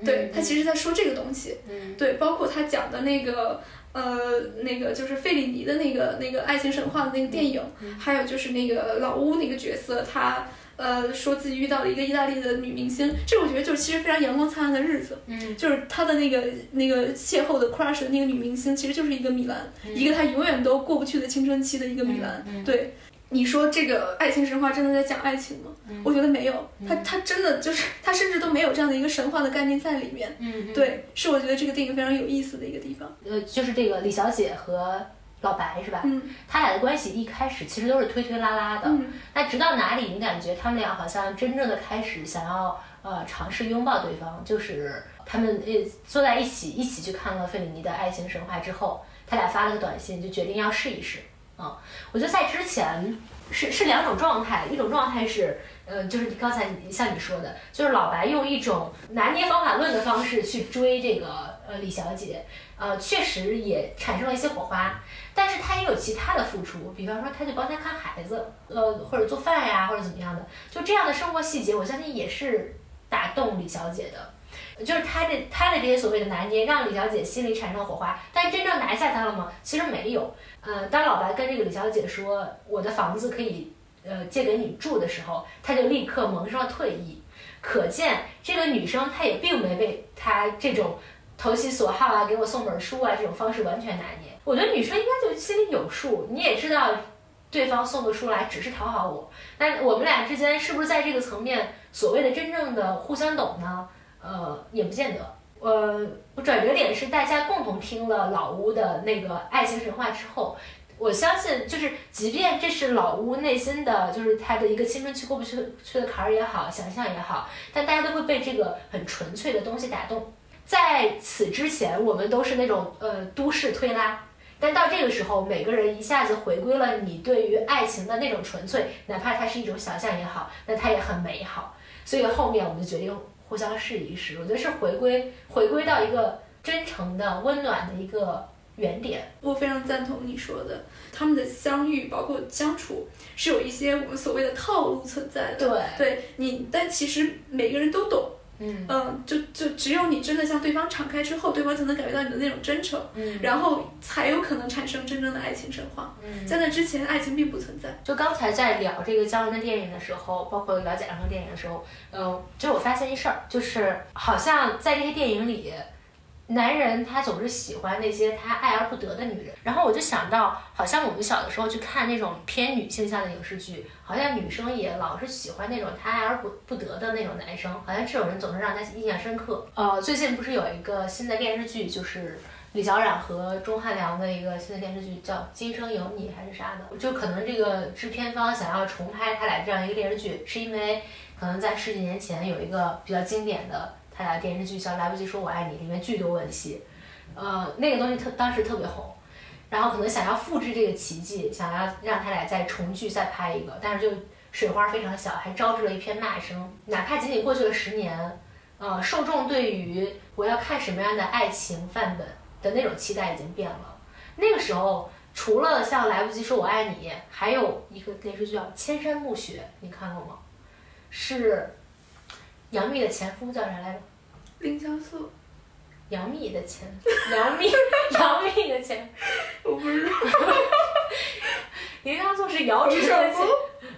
对他其实在说这个东西，对，包括他讲的那个。呃，那个就是费里尼的那个那个爱情神话的那个电影，还有就是那个老乌那个角色，他呃说自己遇到了一个意大利的女明星，这我觉得就是其实非常阳光灿烂的日子，嗯，就是他的那个那个邂逅的 crush 的那个女明星，其实就是一个米兰，一个他永远都过不去的青春期的一个米兰，对。你说这个爱情神话真的在讲爱情吗？我觉得没有，他他真的就是他甚至都没有这样的一个神话的概念在里面。嗯，对，是我觉得这个电影非常有意思的一个地方。呃，就是这个李小姐和老白是吧？嗯，他俩的关系一开始其实都是推推拉拉的。嗯，那直到哪里你感觉他们俩好像真正的开始想要呃尝试拥抱对方，就是他们呃坐在一起一起去看了费里尼的爱情神话之后，他俩发了个短信，就决定要试一试。嗯，我觉得在之前是是两种状态，一种状态是，呃，就是刚才像你说的，就是老白用一种拿捏方法论的方式去追这个呃李小姐，呃，确实也产生了一些火花，但是他也有其他的付出，比方说他就帮他看孩子，呃，或者做饭呀，或者怎么样的，就这样的生活细节，我相信也是打动李小姐的。就是他的他的这些所谓的拿捏，让李小姐心里产生了火花，但真正拿下他了吗？其实没有。呃，当老白跟这个李小姐说我的房子可以呃借给你住的时候，他就立刻萌生了退意。可见这个女生她也并没被他这种投其所好啊，给我送本书啊这种方式完全拿捏。我觉得女生应该就心里有数，你也知道对方送的书来只是讨好我，但我们俩之间是不是在这个层面所谓的真正的互相懂呢？呃，也不见得。呃，转折点是大家共同听了老屋的那个爱情神话之后，我相信就是，即便这是老屋内心的就是他的一个青春期过不去去的坎儿也好，想象也好，但大家都会被这个很纯粹的东西打动。在此之前，我们都是那种呃都市推拉，但到这个时候，每个人一下子回归了你对于爱情的那种纯粹，哪怕它是一种想象也好，那它也很美好。所以后面我们就决定。互相试一试，我觉得是回归回归到一个真诚的、温暖的一个原点。我非常赞同你说的，他们的相遇包括相处是有一些我们所谓的套路存在的。对，对你，但其实每个人都懂。嗯嗯，就就只有你真的向对方敞开之后，对方才能感觉到你的那种真诚，嗯，然后才有可能产生真正的爱情神话。嗯，在那之前，爱情并不存在。就刚才在聊这个姜文的电影的时候，包括聊贾樟柯电影的时候，嗯，就我发现一事儿，就是好像在这些电影里。男人他总是喜欢那些他爱而不得的女人，然后我就想到，好像我们小的时候去看那种偏女性向的影视剧，好像女生也老是喜欢那种他爱而不不得的那种男生，好像这种人总是让他印象深刻。呃，最近不是有一个新的电视剧，就是李小冉和钟汉良的一个新的电视剧，叫《今生有你》还是啥的？就可能这个制片方想要重拍他俩这样一个电视剧，是因为可能在十几年前有一个比较经典的。他俩电视剧叫《来不及说我爱你》，里面巨多吻戏，呃，那个东西特当时特别红，然后可能想要复制这个奇迹，想要让他俩再重聚再拍一个，但是就水花非常小，还招致了一片骂声。哪怕仅仅过去了十年，呃，受众对于我要看什么样的爱情范本的那种期待已经变了。那个时候，除了像《来不及说我爱你》，还有一个电视剧叫《千山暮雪》，你看过吗？是。杨幂的前夫叫啥来着？凌潇肃。杨幂的前，杨幂，杨幂的前，我不知道。林潇肃是姚晨的前，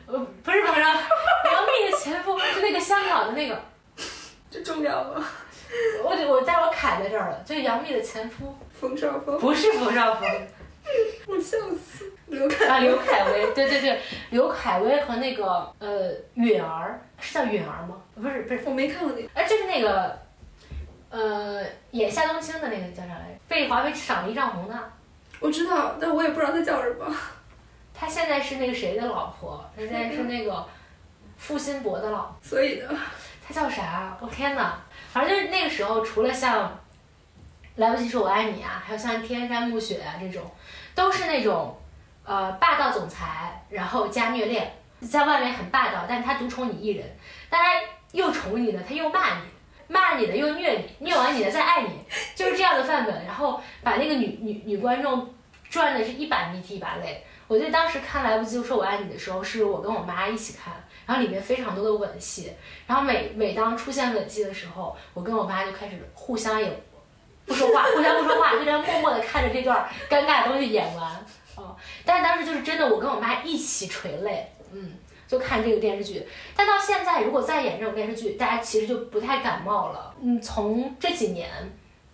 呃，不是，不是，杨幂的前夫是那个香港的那个。<laughs> 这重要吗？<laughs> 我我待会儿卡在这儿了，就是杨幂的前夫。冯绍峰。不是冯绍峰。<laughs> 我笑死。刘恺啊，刘恺威，对对对，刘恺威和那个呃允儿，是叫允儿吗？不是不是，我没看过那个。哎，就是那个，呃，演夏冬青的那个叫啥来着？被华为赏了一丈红的。我知道，但我也不知道他叫什么。他现在是那个谁的老婆？他现在是那个付辛博的老婆。所以呢？他叫啥？我天哪！反正就是那个时候，除了像《来不及说我爱你》啊，还有像《天山暮雪》啊这种，都是那种。呃，霸道总裁，然后加虐恋，在外面很霸道，但他独宠你一人，但他又宠你呢，他又骂你，骂你的又虐你，虐完你的再爱你，就是这样的范本，然后把那个女女女观众赚的是一把鼻涕一把泪。我记得当时看来不及就说我爱你的时候，是我跟我妈一起看，然后里面非常多的吻戏，然后每每当出现吻戏的时候，我跟我妈就开始互相也不说话，互相不说话，就这样默默的看着这段尴尬的东西演完。哦，但是当时就是真的，我跟我妈一起垂泪，嗯，就看这个电视剧。但到现在，如果再演这种电视剧，大家其实就不太感冒了。嗯，从这几年，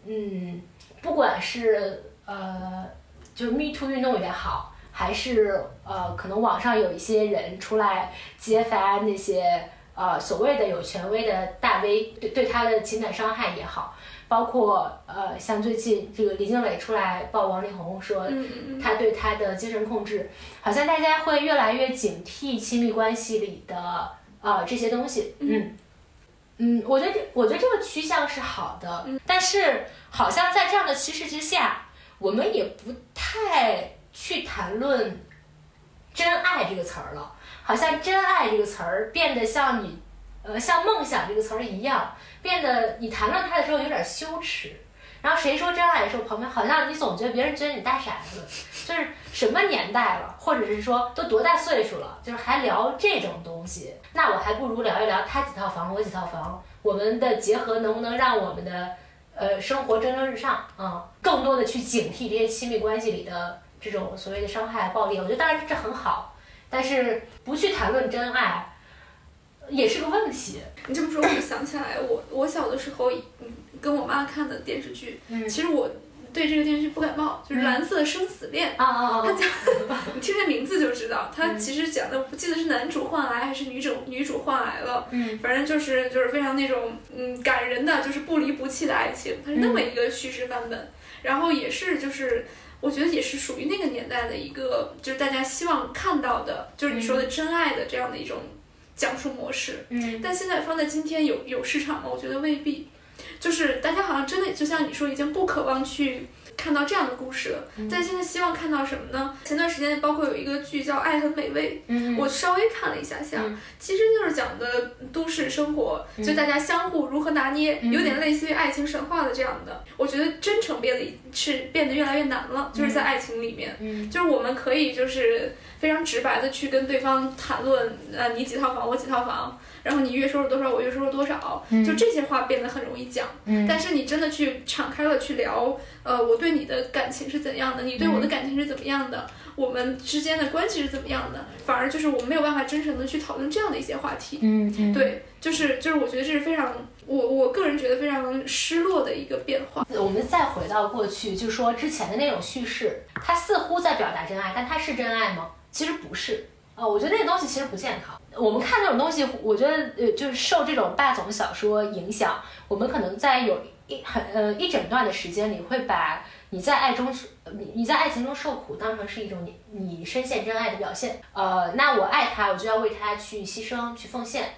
嗯，不管是呃，就是 Me Too 运动也好，还是呃，可能网上有一些人出来揭发那些呃所谓的有权威的大 V 对对他的情感伤害也好。包括呃，像最近这个李静蕾出来爆王力宏说他对他的精神控制，好像大家会越来越警惕亲密关系里的呃这些东西。嗯嗯，我觉得我觉得这个趋向是好的，但是好像在这样的趋势之下，我们也不太去谈论真爱这个词儿了，好像真爱这个词儿变得像你呃像梦想这个词儿一样。变得你谈论他的时候有点羞耻，然后谁说真爱的时候，旁边好像你总觉得别人觉得你大傻子，就是什么年代了，或者是说都多大岁数了，就是还聊这种东西，那我还不如聊一聊他几套房，我几套房，我们的结合能不能让我们的呃生活蒸蒸日上啊？更多的去警惕这些亲密关系里的这种所谓的伤害暴力，我觉得当然这很好，但是不去谈论真爱。也是个问题。你这么说，我就想起来，我我小的时候，跟我妈看的电视剧。其实我对这个电视剧不感冒，就是《蓝色生死恋》啊啊啊！他讲，<laughs> 你听这名字就知道，他其实讲的不记得是男主患癌还是女主女主患癌了，嗯，反正就是就是非常那种嗯感人的，就是不离不弃的爱情，它是那么一个叙事范本，然后也是就是我觉得也是属于那个年代的一个，就是大家希望看到的，就是你说的真爱的这样的一种讲述模式，嗯，但现在放在今天有有市场吗？我觉得未必。就是大家好像真的就像你说，已经不渴望去看到这样的故事了。但现在希望看到什么呢？前段时间包括有一个剧叫《爱很美味》，我稍微看了一下下，其实就是讲的都市生活，就大家相互如何拿捏，有点类似于爱情神话的这样的。我觉得真诚变得是变得越来越难了，就是在爱情里面，就是我们可以就是非常直白的去跟对方谈论，呃，你几套房，我几套房。然后你月收入多少，我月收入多少，就这些话变得很容易讲。但是你真的去敞开了去聊，呃，我对你的感情是怎样的，你对我的感情是怎么样的，我们之间的关系是怎么样的，反而就是我们没有办法真诚的去讨论这样的一些话题。嗯，对，就是就是我觉得这是非常，我我个人觉得非常失落的一个变化。我们再回到过去，就说之前的那种叙事，它似乎在表达真爱，但它是真爱吗？其实不是。哦，我觉得那个东西其实不健康。我们看那种东西，我觉得呃，就是受这种霸总小说影响，我们可能在有一很呃一整段的时间里，会把你在爱中你你在爱情中受苦当成是一种你你深陷真爱的表现。呃，那我爱他，我就要为他去牺牲去奉献。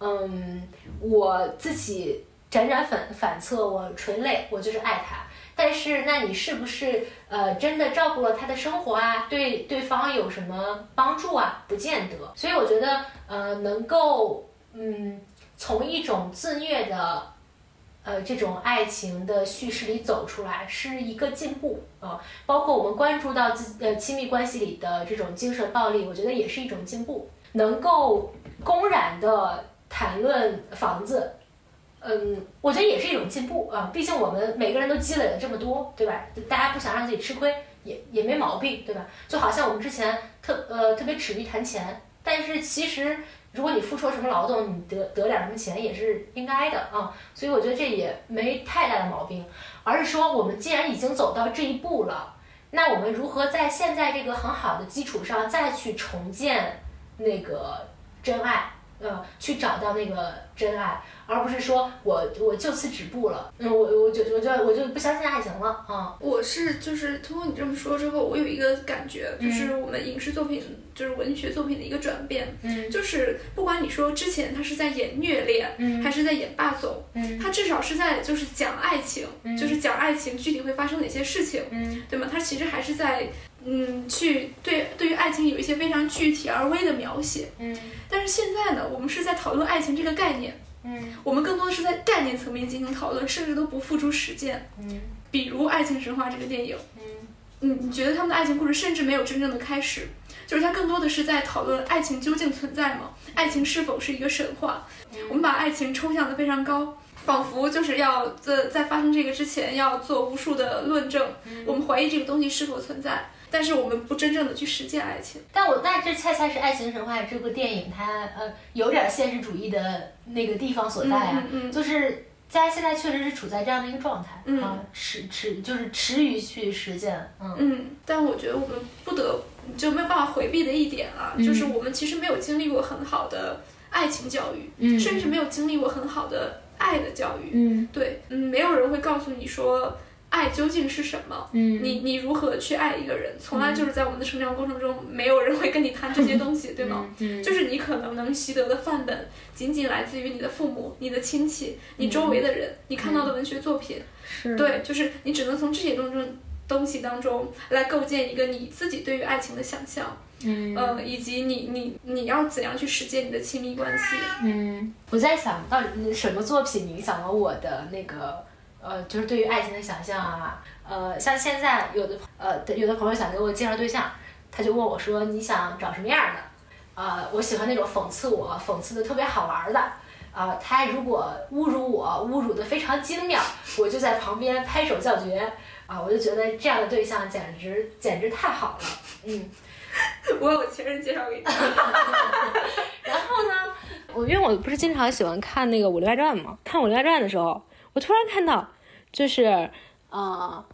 嗯，我自己辗转反反侧，我垂泪，我就是爱他。但是，那你是不是呃真的照顾了他的生活啊？对对方有什么帮助啊？不见得。所以我觉得呃能够嗯从一种自虐的呃这种爱情的叙事里走出来是一个进步啊。包括我们关注到自呃亲密关系里的这种精神暴力，我觉得也是一种进步。能够公然的谈论房子。嗯，我觉得也是一种进步啊，毕竟我们每个人都积累了这么多，对吧？大家不想让自己吃亏，也也没毛病，对吧？就好像我们之前特呃特别耻于谈钱，但是其实如果你付出了什么劳动，你得得点什么钱也是应该的啊。所以我觉得这也没太大的毛病，而是说我们既然已经走到这一步了，那我们如何在现在这个很好的基础上再去重建那个真爱，呃，去找到那个真爱。而不是说我我就此止步了，嗯，我我就我就我就不相信爱情了啊！我是就是通过你这么说之后，我有一个感觉，就是我们影视作品就是文学作品的一个转变，嗯，就是不管你说之前他是在演虐恋，嗯，还是在演霸总，嗯，他至少是在就是讲爱情，就是讲爱情具体会发生哪些事情，嗯，对吗？他其实还是在嗯去对对于爱情有一些非常具体而微的描写，嗯，但是现在呢，我们是在讨论爱情这个概念。嗯，我们更多的是在概念层面进行讨论，甚至都不付诸实践。嗯，比如《爱情神话》这个电影，嗯，你你觉得他们的爱情故事甚至没有真正的开始，就是它更多的是在讨论爱情究竟存在吗？爱情是否是一个神话？我们把爱情抽象的非常高，仿佛就是要在在发生这个之前要做无数的论证，我们怀疑这个东西是否存在。但是我们不真正的去实践爱情，但我那这恰恰是《爱情神话》这部电影它呃有点现实主义的那个地方所在啊，嗯就是大家现在确实是处在这样的一个状态啊，迟迟就是迟于去实践，嗯。嗯，但我觉得我们不得就没有办法回避的一点啊，就是我们其实没有经历过很好的爱情教育，嗯，甚至没有经历过很好的爱的教育，嗯，对，嗯，没有人会告诉你说。爱究竟是什么？嗯，你你如何去爱一个人？从来就是在我们的成长过程中，没有人会跟你谈这些东西，<laughs> 对吗？嗯，就是你可能能习得的范本，仅仅来自于你的父母、你的亲戚、你周围的人、你看到的文学作品。是，对，就是你只能从这些东中东西当中来构建一个你自己对于爱情的想象。嗯，呃，以及你你你要怎样去实践你的亲密关系？嗯，我在想到底什么作品影响了我的那个。呃，就是对于爱情的想象啊，呃，像现在有的呃，有的朋友想给我介绍对象，他就问我说：“你想找什么样的？”啊，我喜欢那种讽刺我、讽刺的特别好玩的。啊，他如果侮辱我，侮辱的非常精妙，我就在旁边拍手叫绝。啊，我就觉得这样的对象简直简直太好了。嗯，<laughs> 我有情人介绍给你。<laughs> 然后呢，我因为我不是经常喜欢看那个《武林外传》嘛，看《武林外传》的时候。我突然看到，就是，呃，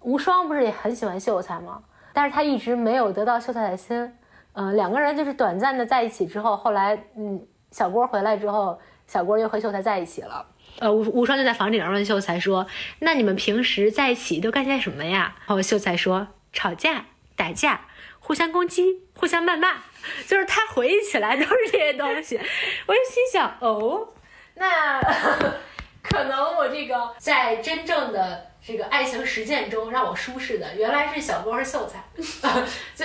无双不是也很喜欢秀才吗？但是他一直没有得到秀才的心。嗯，两个人就是短暂的在一起之后，后来嗯，小郭回来之后，小郭又和秀才在一起了。呃，无无双就在房顶上问秀才说：“那你们平时在一起都干些什么呀？”然后秀才说：“吵架、打架、互相攻击、互相谩骂。”就是他回忆起来都是这些东西。我就心想：“哦，那可能我这个在真正的这个爱情实践中让我舒适的，原来是小郭是秀才。<laughs> 就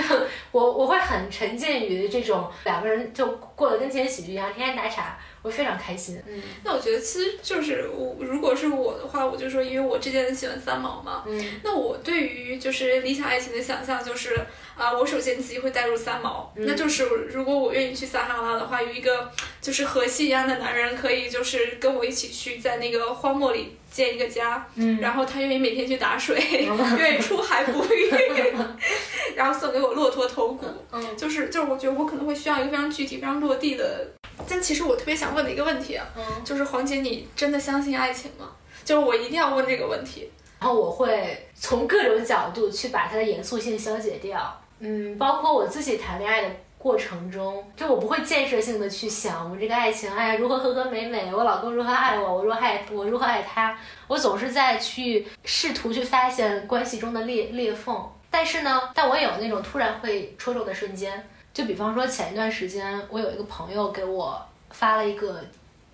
我我会很沉浸于这种两个人就过得跟情景喜剧一样，天天打岔。”我非常开心。嗯，那我觉得其实就是我，如果是我的话，我就说，因为我之前喜欢三毛嘛。嗯，那我对于就是理想爱情的想象就是啊，我首先自己会带入三毛，那就是如果我愿意去撒哈拉的话，有一个就是河西一样的男人可以就是跟我一起去在那个荒漠里建一个家。嗯，然后他愿意每天去打水，<laughs> 愿意出海捕鱼，<laughs> 然后送给我骆驼头骨。嗯，就是就是我觉得我可能会需要一个非常具体、非常落地的。但其实我特别想问的一个问题，嗯，就是黄姐，你真的相信爱情吗？就是我一定要问这个问题，然后我会从各种角度去把它的严肃性消解掉，嗯，包括我自己谈恋爱的过程中，就我不会建设性的去想我们这个爱情，哎呀，如何和和美美，我老公如何爱我，我如何爱我如何爱他，我总是在去试图去发现关系中的裂裂缝，但是呢，但我也有那种突然会戳中的瞬间。就比方说，前一段时间我有一个朋友给我发了一个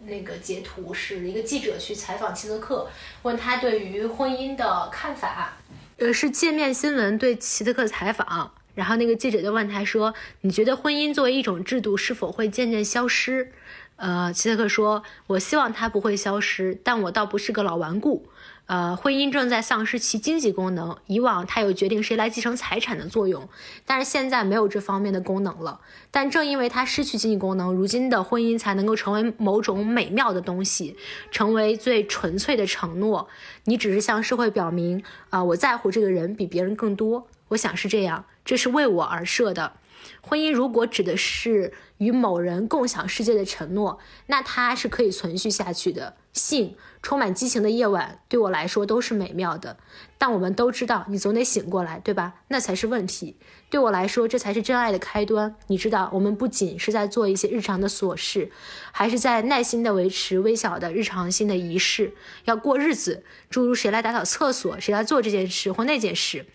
那个截图，是一个记者去采访齐泽克，问他对于婚姻的看法。呃，是界面新闻对齐泽克采访，然后那个记者就问他说：“你觉得婚姻作为一种制度是否会渐渐消失？”呃，齐泽克说：“我希望它不会消失，但我倒不是个老顽固。”呃，婚姻正在丧失其经济功能。以往它有决定谁来继承财产的作用，但是现在没有这方面的功能了。但正因为它失去经济功能，如今的婚姻才能够成为某种美妙的东西，成为最纯粹的承诺。你只是向社会表明，啊，我在乎这个人比别人更多。我想是这样，这是为我而设的。婚姻如果指的是与某人共享世界的承诺，那它是可以存续下去的。性充满激情的夜晚对我来说都是美妙的，但我们都知道，你总得醒过来，对吧？那才是问题。对我来说，这才是真爱的开端。你知道，我们不仅是在做一些日常的琐事，还是在耐心地维持微小的日常性的仪式。要过日子，诸如谁来打扫厕所，谁来做这件事或那件事，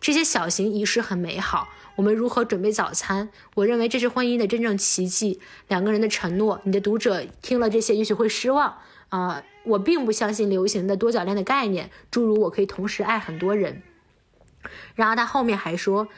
这些小型仪式很美好。我们如何准备早餐？我认为这是婚姻的真正奇迹。两个人的承诺。你的读者听了这些，也许会失望。啊，我并不相信流行的多角恋的概念，诸如我可以同时爱很多人。然后他后面还说，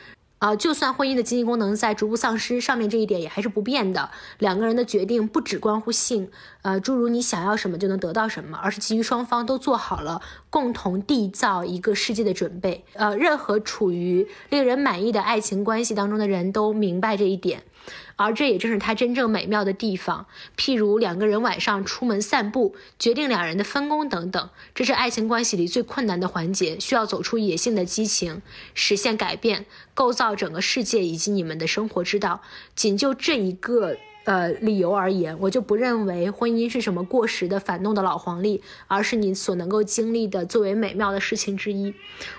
啊，就算婚姻的经济功能在逐步丧失，上面这一点也还是不变的。两个人的决定不只关乎性，呃，诸如你想要什么就能得到什么，而是基于双方都做好了共同缔造一个世界的准备。呃，任何处于令人满意的爱情关系当中的人都明白这一点。而这也正是他真正美妙的地方，譬如两个人晚上出门散步，决定两人的分工等等，这是爱情关系里最困难的环节，需要走出野性的激情，实现改变，构造整个世界以及你们的生活之道。仅就这一个。呃，理由而言，我就不认为婚姻是什么过时的、反动的老黄历，而是你所能够经历的最为美妙的事情之一。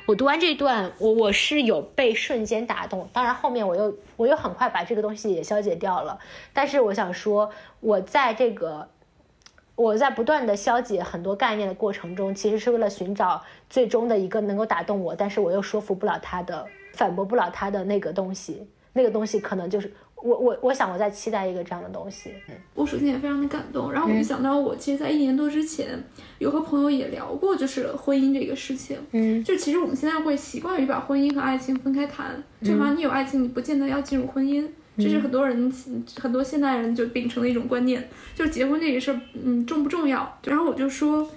我读完这段，我我是有被瞬间打动，当然后面我又我又很快把这个东西也消解掉了。但是我想说，我在这个我在不断的消解很多概念的过程中，其实是为了寻找最终的一个能够打动我，但是我又说服不了他的、反驳不了他的那个东西。那个东西可能就是。我我我想我在期待一个这样的东西，嗯，我首先也非常的感动，然后我就想到我其实，在一年多之前有和朋友也聊过，就是婚姻这个事情，嗯，就其实我们现在会习惯于把婚姻和爱情分开谈，就好像你有爱情，你不见得要进入婚姻，这是很多人很多现代人就秉承的一种观念，就是结婚这个事儿，嗯，重不重要？然后我就说，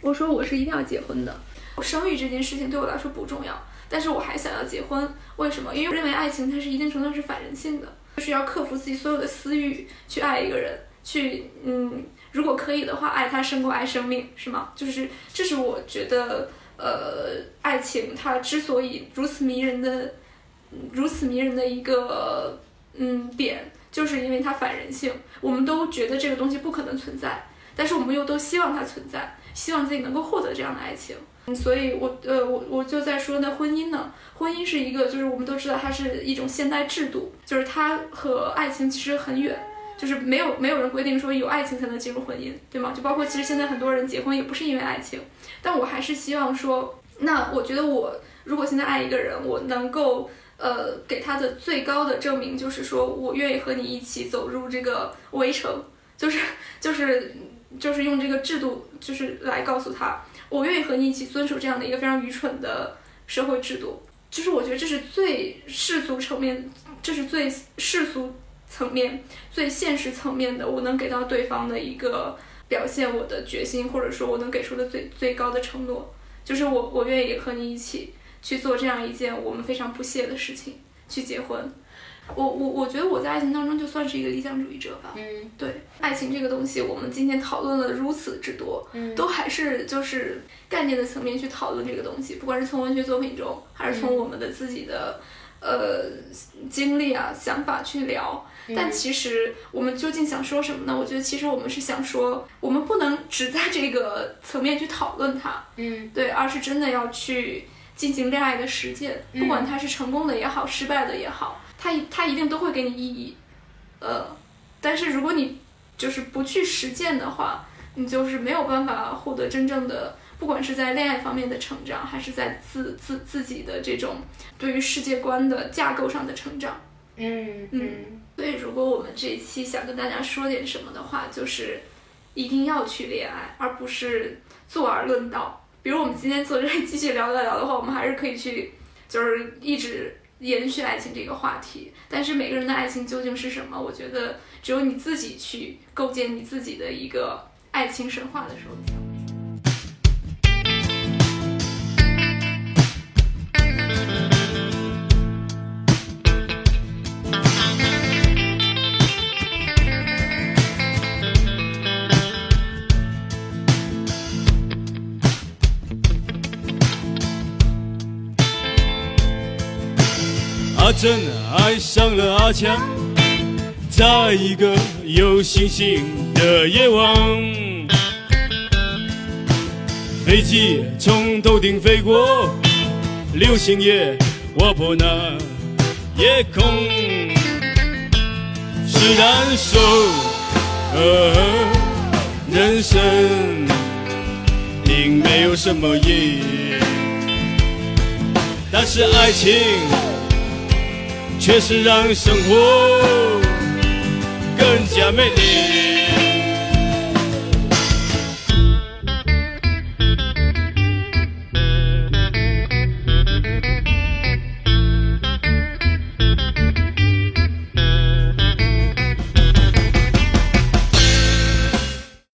我说我是一定要结婚的，生育这件事情对我来说不重要。但是我还想要结婚，为什么？因为我认为爱情它是一定程度是反人性的，就是要克服自己所有的私欲去爱一个人，去嗯，如果可以的话，爱他胜过爱生命，是吗？就是这是我觉得，呃，爱情它之所以如此迷人的，如此迷人的一个嗯点，就是因为它反人性。我们都觉得这个东西不可能存在。但是我们又都希望它存在，希望自己能够获得这样的爱情。所以，我呃，我我就在说，那婚姻呢？婚姻是一个，就是我们都知道，它是一种现代制度，就是它和爱情其实很远，就是没有没有人规定说有爱情才能进入婚姻，对吗？就包括其实现在很多人结婚也不是因为爱情，但我还是希望说，那我觉得我如果现在爱一个人，我能够呃给他的最高的证明就是说我愿意和你一起走入这个围城，就是就是就是用这个制度就是来告诉他。我愿意和你一起遵守这样的一个非常愚蠢的社会制度，就是我觉得这是最世俗层面，这是最世俗层面、最现实层面的，我能给到对方的一个表现我的决心，或者说我能给出的最最高的承诺，就是我我愿意和你一起去做这样一件我们非常不屑的事情，去结婚。我我我觉得我在爱情当中就算是一个理想主义者吧。嗯，对，爱情这个东西，我们今天讨论了如此之多，嗯，都还是就是概念的层面去讨论这个东西，不管是从文学作品中，还是从我们的自己的呃经历啊、想法去聊。但其实我们究竟想说什么呢？我觉得其实我们是想说，我们不能只在这个层面去讨论它，嗯，对，而是真的要去进行恋爱的实践，不管它是成功的也好，失败的也好。它它一定都会给你意义，呃，但是如果你就是不去实践的话，你就是没有办法获得真正的，不管是在恋爱方面的成长，还是在自自自己的这种对于世界观的架构上的成长。嗯嗯。所以，如果我们这一期想跟大家说点什么的话，就是一定要去恋爱，而不是坐而论道。比如我们今天坐这里 <laughs> 继续聊聊聊的话，我们还是可以去，就是一直。延续爱情这个话题，但是每个人的爱情究竟是什么？我觉得只有你自己去构建你自己的一个爱情神话的时候。真爱上了阿强，在一个有星星的夜晚，飞机从头顶飞过，流星也划破那夜空，虽然说人生并没有什么意义，但是爱情。确实让生活更加美丽。